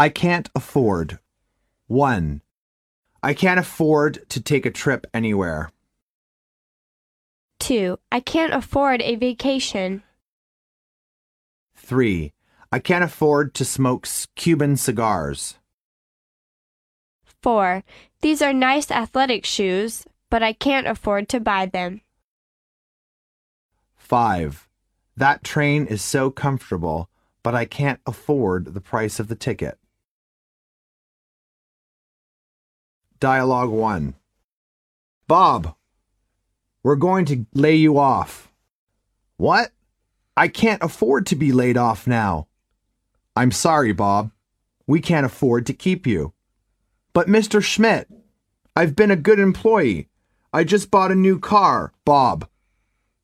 I can't afford. 1. I can't afford to take a trip anywhere. 2. I can't afford a vacation. 3. I can't afford to smoke Cuban cigars. 4. These are nice athletic shoes, but I can't afford to buy them. 5. That train is so comfortable, but I can't afford the price of the ticket. Dialogue 1. Bob, we're going to lay you off. What? I can't afford to be laid off now. I'm sorry, Bob. We can't afford to keep you. But Mr. Schmidt, I've been a good employee. I just bought a new car, Bob.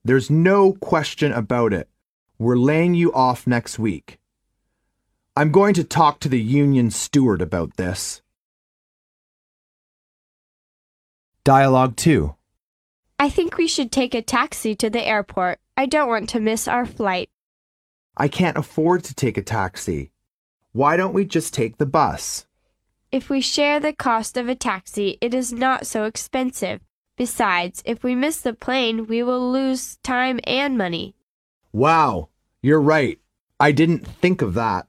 There's no question about it. We're laying you off next week. I'm going to talk to the union steward about this. Dialogue 2. I think we should take a taxi to the airport. I don't want to miss our flight. I can't afford to take a taxi. Why don't we just take the bus? If we share the cost of a taxi, it is not so expensive. Besides, if we miss the plane, we will lose time and money. Wow, you're right. I didn't think of that.